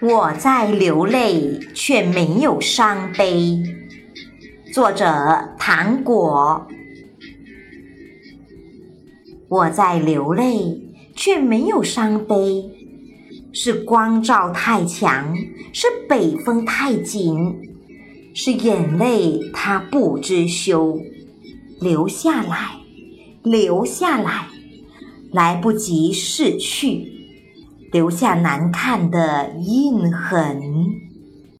我在流泪，却没有伤悲。作者：糖果。我在流泪，却没有伤悲。是光照太强，是北风太紧，是眼泪它不知羞，流下来，流下来，来不及逝去。留下难看的印痕。